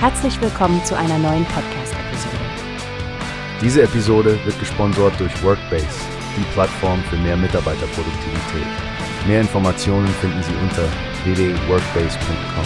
Herzlich willkommen zu einer neuen Podcast-Episode. Diese Episode wird gesponsert durch Workbase, die Plattform für mehr Mitarbeiterproduktivität. Mehr Informationen finden Sie unter www.workbase.com.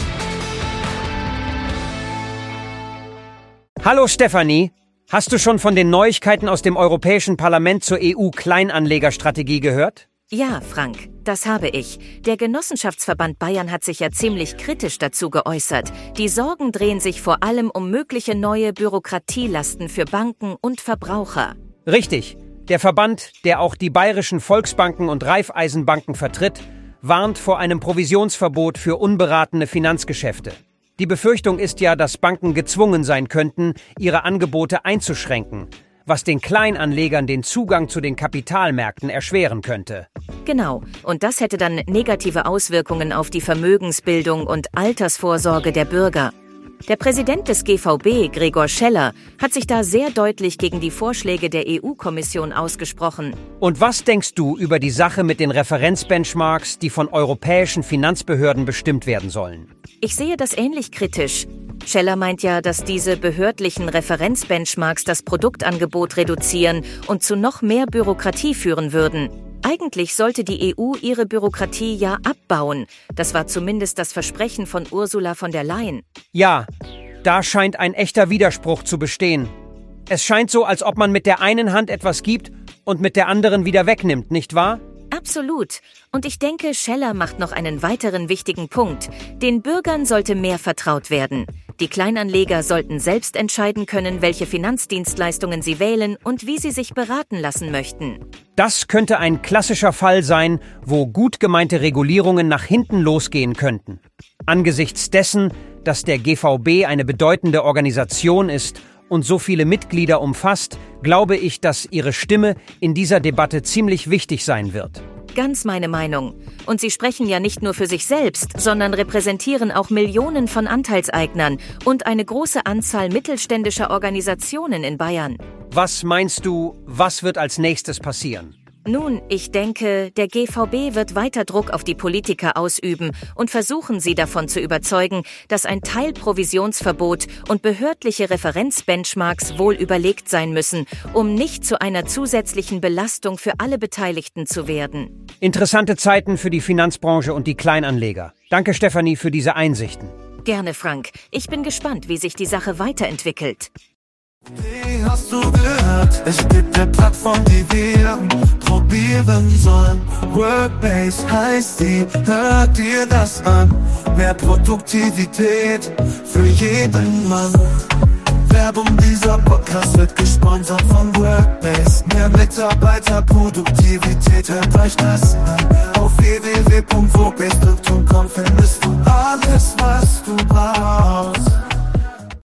Hallo Stefanie, hast du schon von den Neuigkeiten aus dem Europäischen Parlament zur EU-Kleinanlegerstrategie gehört? Ja, Frank, das habe ich. Der Genossenschaftsverband Bayern hat sich ja ziemlich kritisch dazu geäußert. Die Sorgen drehen sich vor allem um mögliche neue Bürokratielasten für Banken und Verbraucher. Richtig. Der Verband, der auch die bayerischen Volksbanken und Raiffeisenbanken vertritt, warnt vor einem Provisionsverbot für unberatene Finanzgeschäfte. Die Befürchtung ist ja, dass Banken gezwungen sein könnten, ihre Angebote einzuschränken, was den Kleinanlegern den Zugang zu den Kapitalmärkten erschweren könnte. Genau, und das hätte dann negative Auswirkungen auf die Vermögensbildung und Altersvorsorge der Bürger. Der Präsident des GVB, Gregor Scheller, hat sich da sehr deutlich gegen die Vorschläge der EU-Kommission ausgesprochen. Und was denkst du über die Sache mit den Referenzbenchmarks, die von europäischen Finanzbehörden bestimmt werden sollen? Ich sehe das ähnlich kritisch. Scheller meint ja, dass diese behördlichen Referenzbenchmarks das Produktangebot reduzieren und zu noch mehr Bürokratie führen würden. Eigentlich sollte die EU ihre Bürokratie ja abbauen. Das war zumindest das Versprechen von Ursula von der Leyen. Ja, da scheint ein echter Widerspruch zu bestehen. Es scheint so, als ob man mit der einen Hand etwas gibt und mit der anderen wieder wegnimmt, nicht wahr? Absolut. Und ich denke, Scheller macht noch einen weiteren wichtigen Punkt. Den Bürgern sollte mehr vertraut werden. Die Kleinanleger sollten selbst entscheiden können, welche Finanzdienstleistungen sie wählen und wie sie sich beraten lassen möchten. Das könnte ein klassischer Fall sein, wo gut gemeinte Regulierungen nach hinten losgehen könnten. Angesichts dessen, dass der GVB eine bedeutende Organisation ist und so viele Mitglieder umfasst, glaube ich, dass ihre Stimme in dieser Debatte ziemlich wichtig sein wird. Ganz meine Meinung. Und Sie sprechen ja nicht nur für sich selbst, sondern repräsentieren auch Millionen von Anteilseignern und eine große Anzahl mittelständischer Organisationen in Bayern. Was meinst du, was wird als nächstes passieren? Nun, ich denke, der GVB wird weiter Druck auf die Politiker ausüben und versuchen, sie davon zu überzeugen, dass ein Teilprovisionsverbot und behördliche Referenzbenchmarks wohl überlegt sein müssen, um nicht zu einer zusätzlichen Belastung für alle Beteiligten zu werden. Interessante Zeiten für die Finanzbranche und die Kleinanleger. Danke, Stefanie, für diese Einsichten. Gerne, Frank. Ich bin gespannt, wie sich die Sache weiterentwickelt. Wie hast du gehört? Es gibt eine Plattform, die wir probieren sollen. Workbase heißt die, hört dir das an. Mehr Produktivität für jeden Mann. Werbung dieser Podcast wird gesponsert von Workbase. Mehr Mitarbeiterproduktivität, hört euch das an. Auf www.wobestu.com findest du alles, was du brauchst.